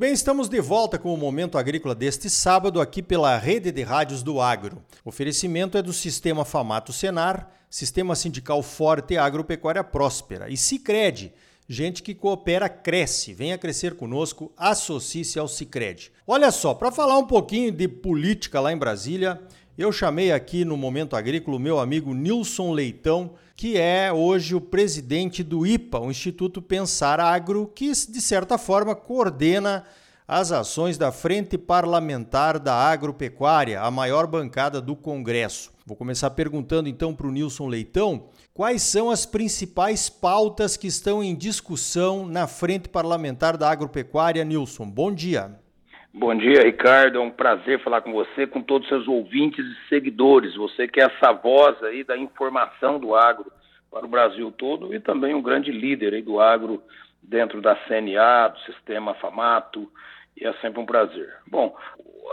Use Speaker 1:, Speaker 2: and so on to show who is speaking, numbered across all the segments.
Speaker 1: bem, estamos de volta com o Momento Agrícola deste sábado aqui pela Rede de Rádios do Agro. O oferecimento é do Sistema Famato Senar, Sistema Sindical Forte e Agropecuária Próspera. E Cicred, gente que coopera cresce. Venha crescer conosco, associe-se ao Cicred. Olha só, para falar um pouquinho de política lá em Brasília, eu chamei aqui no Momento Agrícola o meu amigo Nilson Leitão, que é hoje o presidente do IPA, o Instituto Pensar Agro, que de certa forma coordena as ações da Frente Parlamentar da Agropecuária, a maior bancada do Congresso. Vou começar perguntando então para o Nilson Leitão quais são as principais pautas que estão em discussão na Frente Parlamentar da Agropecuária. Nilson, bom dia.
Speaker 2: Bom dia, Ricardo. É um prazer falar com você, com todos os seus ouvintes e seguidores. Você que é essa voz aí da informação do agro para o Brasil todo e também um grande líder aí do agro dentro da CNA, do sistema FAMATO, e é sempre um prazer. Bom,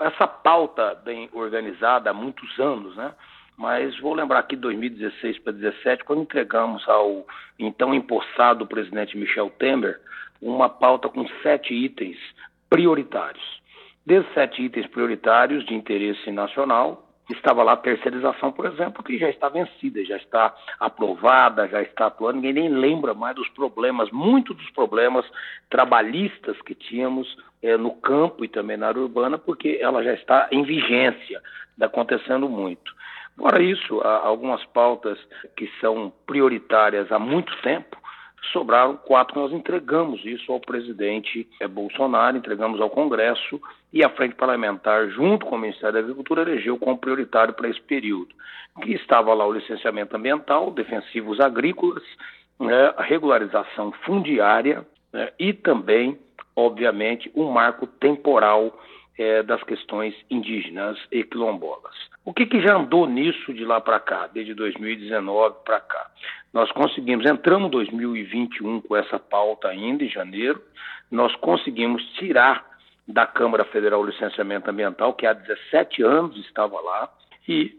Speaker 2: essa pauta bem organizada há muitos anos, né? Mas vou lembrar aqui 2016 para 2017, quando entregamos ao então empossado presidente Michel Temer uma pauta com sete itens prioritários. Desses sete itens prioritários de interesse nacional, estava lá a terceirização, por exemplo, que já está vencida, já está aprovada, já está atuando, ninguém nem lembra mais dos problemas, muitos dos problemas trabalhistas que tínhamos é, no campo e também na área urbana, porque ela já está em vigência, está acontecendo muito. Fora isso, há algumas pautas que são prioritárias há muito tempo, sobraram quatro. Nós entregamos isso ao presidente é, Bolsonaro, entregamos ao Congresso e a Frente Parlamentar, junto com o Ministério da Agricultura, elegeu como prioritário para esse período. Que estava lá o licenciamento ambiental, defensivos agrícolas, né, a regularização fundiária né, e também, obviamente, um marco temporal é, das questões indígenas e quilombolas. O que, que já andou nisso de lá para cá, desde 2019 para cá? Nós conseguimos, entramos em 2021 com essa pauta ainda, em janeiro, nós conseguimos tirar da Câmara Federal o Licenciamento Ambiental, que há 17 anos estava lá, e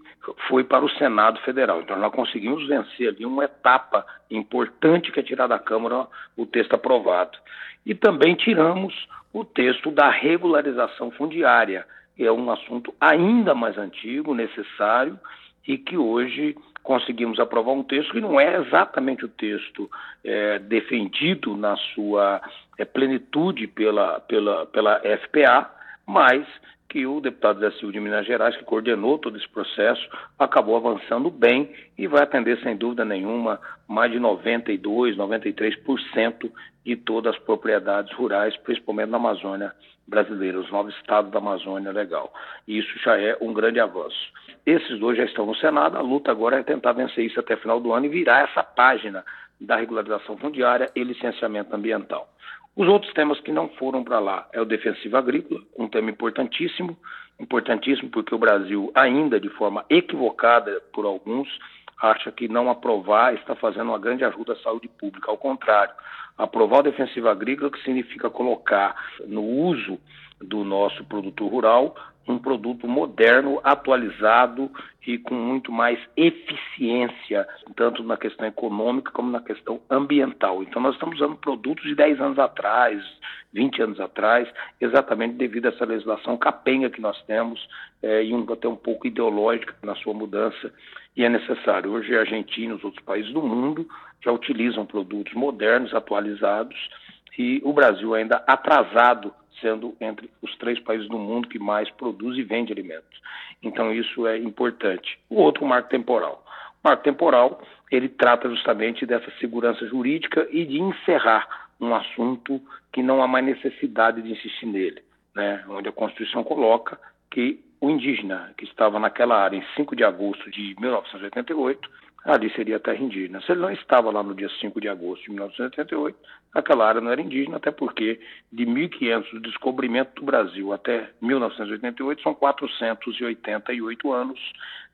Speaker 2: foi para o Senado Federal. Então nós conseguimos vencer ali uma etapa importante que é tirar da Câmara o texto aprovado. E também tiramos o texto da regularização fundiária, que é um assunto ainda mais antigo, necessário, e que hoje conseguimos aprovar um texto que não é exatamente o texto é, defendido na sua é, plenitude pela, pela, pela FPA, mas que o deputado Zé Silva de Minas Gerais, que coordenou todo esse processo, acabou avançando bem e vai atender, sem dúvida nenhuma, mais de 92%, 93% de todas as propriedades rurais, principalmente na Amazônia brasileira, os nove estados da Amazônia legal. E isso já é um grande avanço. Esses dois já estão no Senado, a luta agora é tentar vencer isso até o final do ano e virar essa página da regularização fundiária e licenciamento ambiental. Os outros temas que não foram para lá é o defensivo agrícola, um tema importantíssimo, importantíssimo porque o Brasil ainda de forma equivocada por alguns acha que não aprovar está fazendo uma grande ajuda à saúde pública. Ao contrário, aprovar o defensivo agrícola que significa colocar no uso do nosso produtor rural um produto moderno, atualizado e com muito mais eficiência, tanto na questão econômica como na questão ambiental. Então, nós estamos usando produtos de 10 anos atrás, 20 anos atrás, exatamente devido a essa legislação capenga que nós temos é, e um, até um pouco ideológica na sua mudança, e é necessário. Hoje, a Argentina e os outros países do mundo já utilizam produtos modernos, atualizados, e o Brasil ainda atrasado sendo entre os três países do mundo que mais produz e vende alimentos. Então isso é importante. O outro, marco temporal. O marco temporal, ele trata justamente dessa segurança jurídica e de encerrar um assunto que não há mais necessidade de insistir nele, né? onde a Constituição coloca que o indígena que estava naquela área em 5 de agosto de 1988 ali seria terra indígena. Se ele não estava lá no dia 5 de agosto de 1988, aquela área não era indígena, até porque de 1500 do descobrimento do Brasil até 1988 são 488 anos,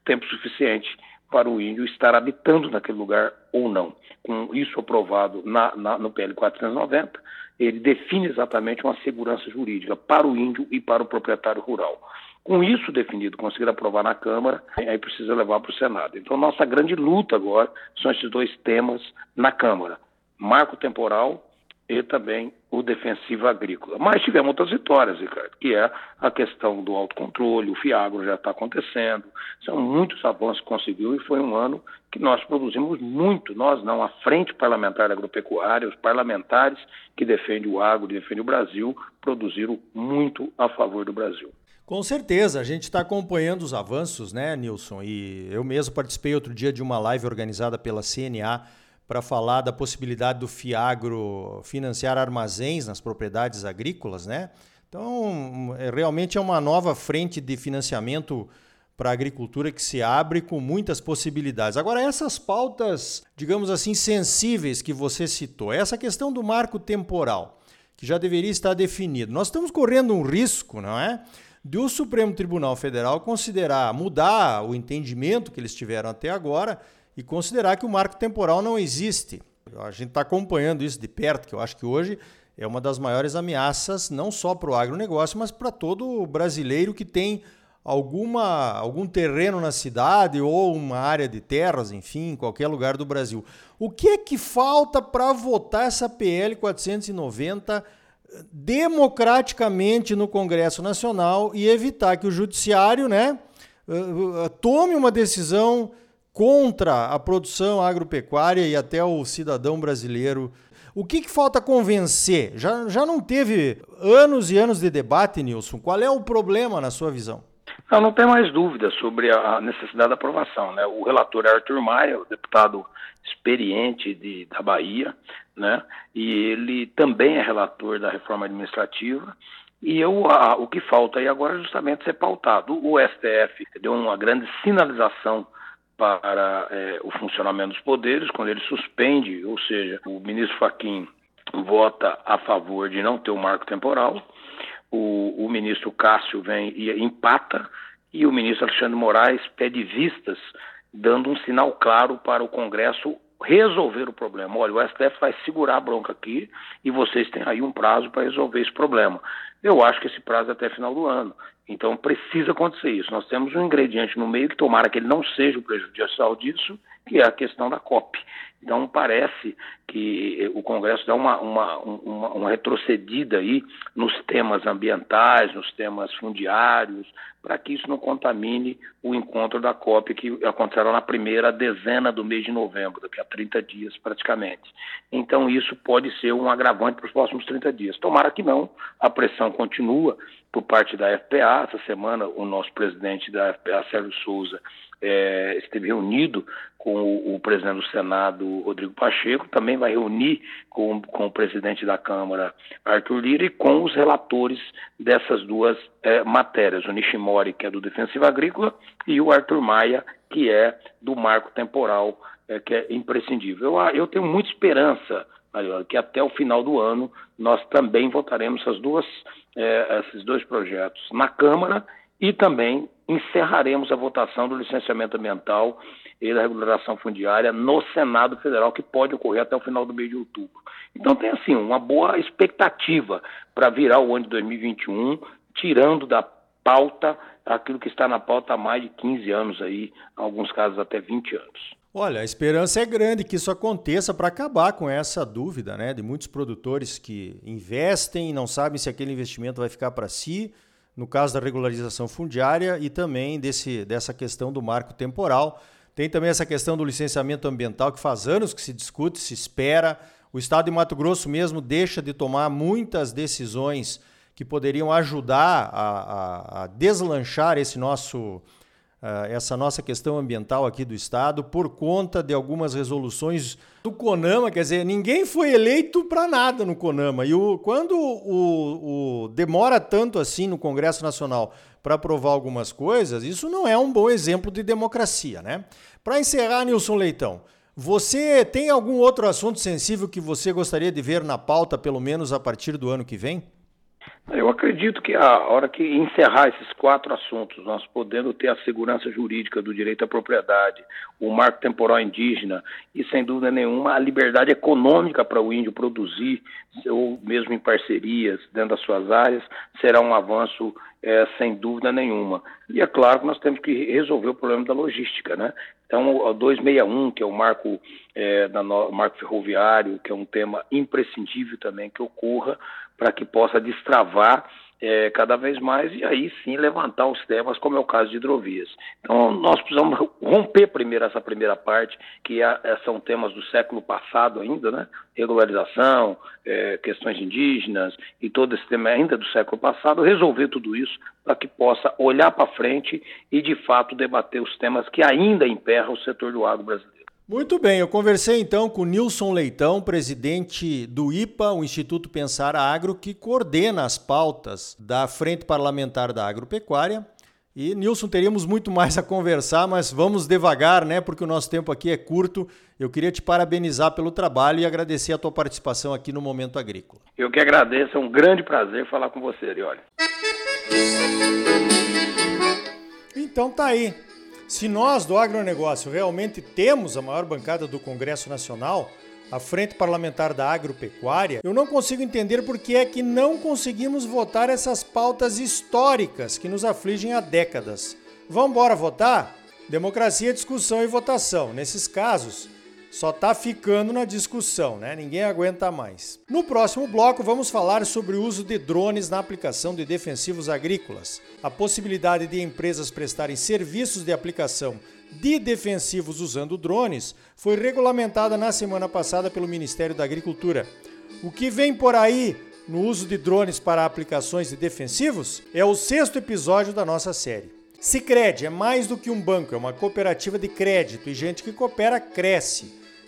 Speaker 2: tempo suficiente para o índio estar habitando naquele lugar ou não. Com isso aprovado na, na, no PL 490, ele define exatamente uma segurança jurídica para o índio e para o proprietário rural. Com isso definido, conseguir aprovar na Câmara, aí precisa levar para o Senado. Então, nossa grande luta agora são esses dois temas na Câmara: marco temporal e também o defensivo agrícola. Mas tivemos outras vitórias, Ricardo, que é a questão do autocontrole, o Fiagro já está acontecendo. São muitos avanços que conseguiu e foi um ano que nós produzimos muito, nós não, a Frente Parlamentar Agropecuária, os parlamentares que defendem o agro defendem o Brasil, produziram muito a favor do Brasil.
Speaker 1: Com certeza, a gente está acompanhando os avanços, né, Nilson? E eu mesmo participei outro dia de uma live organizada pela CNA para falar da possibilidade do Fiagro financiar armazéns nas propriedades agrícolas, né? Então, é, realmente é uma nova frente de financiamento para a agricultura que se abre com muitas possibilidades. Agora, essas pautas, digamos assim, sensíveis que você citou, essa questão do marco temporal, que já deveria estar definido. Nós estamos correndo um risco, não é? De o Supremo Tribunal Federal considerar, mudar o entendimento que eles tiveram até agora e considerar que o marco temporal não existe. A gente está acompanhando isso de perto, que eu acho que hoje é uma das maiores ameaças, não só para o agronegócio, mas para todo brasileiro que tem alguma, algum terreno na cidade ou uma área de terras, enfim, em qualquer lugar do Brasil. O que é que falta para votar essa PL 490 democraticamente no Congresso Nacional e evitar que o judiciário, né, eh, eh, tome uma decisão contra a produção agropecuária e até o cidadão brasileiro. O que, que falta convencer? Já, já não teve anos e anos de debate, Nilson. Qual é o problema na sua visão?
Speaker 2: Não, não tem mais dúvida sobre a necessidade da aprovação. Né? O relator é Arthur Maia, o deputado experiente de, da Bahia, né? e ele também é relator da reforma administrativa. E eu, a, o que falta aí agora é justamente ser pautado. O STF deu uma grande sinalização para é, o funcionamento dos poderes, quando ele suspende, ou seja, o ministro Faquim vota a favor de não ter o marco temporal, o, o ministro Cássio vem e empata, e o ministro Alexandre Moraes pede vistas, dando um sinal claro para o Congresso resolver o problema. Olha, o STF vai segurar a bronca aqui e vocês têm aí um prazo para resolver esse problema. Eu acho que esse prazo é até final do ano. Então precisa acontecer isso. Nós temos um ingrediente no meio que tomara que ele não seja o prejudicial disso, que é a questão da COP. Então parece que o Congresso dá uma, uma, uma, uma, retrocedida aí nos temas ambientais, nos temas fundiários, para que isso não contamine o encontro da COP que acontecerá na primeira dezena do mês de novembro, daqui a 30 dias praticamente. Então isso pode ser um agravante para os próximos 30 dias. Tomara que não, a pressão continua por parte da FPA. Essa semana o nosso presidente da FPA, Sérgio Souza, é, esteve reunido com o, presidente do Senado, Rodrigo Pacheco, também vai reunir com, com o presidente da Câmara, Arthur Lira, e com os relatores dessas duas é, matérias, o Nishimori, que é do Defensivo Agrícola, e o Arthur Maia, que é do marco temporal, é, que é imprescindível. Eu, eu tenho muita esperança, Mariola, que até o final do ano nós também votaremos essas duas, é, esses dois projetos na Câmara e também encerraremos a votação do licenciamento ambiental e da regularização fundiária no Senado Federal, que pode ocorrer até o final do mês de outubro. Então tem assim uma boa expectativa para virar o ano de 2021, tirando da pauta aquilo que está na pauta há mais de 15 anos aí, em alguns casos até 20 anos.
Speaker 1: Olha, a esperança é grande que isso aconteça para acabar com essa dúvida, né, de muitos produtores que investem e não sabem se aquele investimento vai ficar para si no caso da regularização fundiária e também desse, dessa questão do marco temporal. Tem também essa questão do licenciamento ambiental, que faz anos que se discute, se espera. O Estado de Mato Grosso mesmo deixa de tomar muitas decisões que poderiam ajudar a, a, a deslanchar esse nosso essa nossa questão ambiental aqui do Estado por conta de algumas resoluções do CONAMA. Quer dizer, ninguém foi eleito para nada no CONAMA. E o, quando o, o demora tanto assim no Congresso Nacional para aprovar algumas coisas, isso não é um bom exemplo de democracia, né? Para encerrar, Nilson Leitão, você tem algum outro assunto sensível que você gostaria de ver na pauta, pelo menos a partir do ano que vem?
Speaker 2: Eu acredito que a hora que encerrar esses quatro assuntos, nós podendo ter a segurança jurídica do direito à propriedade, o marco temporal indígena e, sem dúvida nenhuma, a liberdade econômica para o índio produzir, ou mesmo em parcerias dentro das suas áreas, será um avanço é, sem dúvida nenhuma. E é claro que nós temos que resolver o problema da logística, né? Então, o 261, que é o marco, é, da marco ferroviário, que é um tema imprescindível também que ocorra para que possa destravar é, cada vez mais e aí sim levantar os temas, como é o caso de hidrovias. Então, nós precisamos romper primeiro essa primeira parte, que é, é são temas do século passado ainda, né? Regularização, é, questões indígenas e todo esse tema ainda do século passado, resolver tudo isso para que possa olhar para frente e, de fato, debater os temas que ainda emperram o setor do agro brasileiro.
Speaker 1: Muito bem, eu conversei então com Nilson Leitão, presidente do IPA, o Instituto Pensar Agro, que coordena as pautas da Frente Parlamentar da Agropecuária. E Nilson, teríamos muito mais a conversar, mas vamos devagar, né? Porque o nosso tempo aqui é curto. Eu queria te parabenizar pelo trabalho e agradecer a tua participação aqui no Momento Agrícola.
Speaker 2: Eu que agradeço, é um grande prazer falar com você, Arioli.
Speaker 1: Então tá aí. Se nós do agronegócio realmente temos a maior bancada do Congresso Nacional, a Frente Parlamentar da Agropecuária, eu não consigo entender por que é que não conseguimos votar essas pautas históricas que nos afligem há décadas. Vamos embora votar? Democracia, discussão e votação. Nesses casos, só tá ficando na discussão, né? Ninguém aguenta mais. No próximo bloco, vamos falar sobre o uso de drones na aplicação de defensivos agrícolas, a possibilidade de empresas prestarem serviços de aplicação de defensivos usando drones foi regulamentada na semana passada pelo Ministério da Agricultura. O que vem por aí no uso de drones para aplicações de defensivos é o sexto episódio da nossa série. Sicredi é mais do que um banco, é uma cooperativa de crédito e gente que coopera cresce.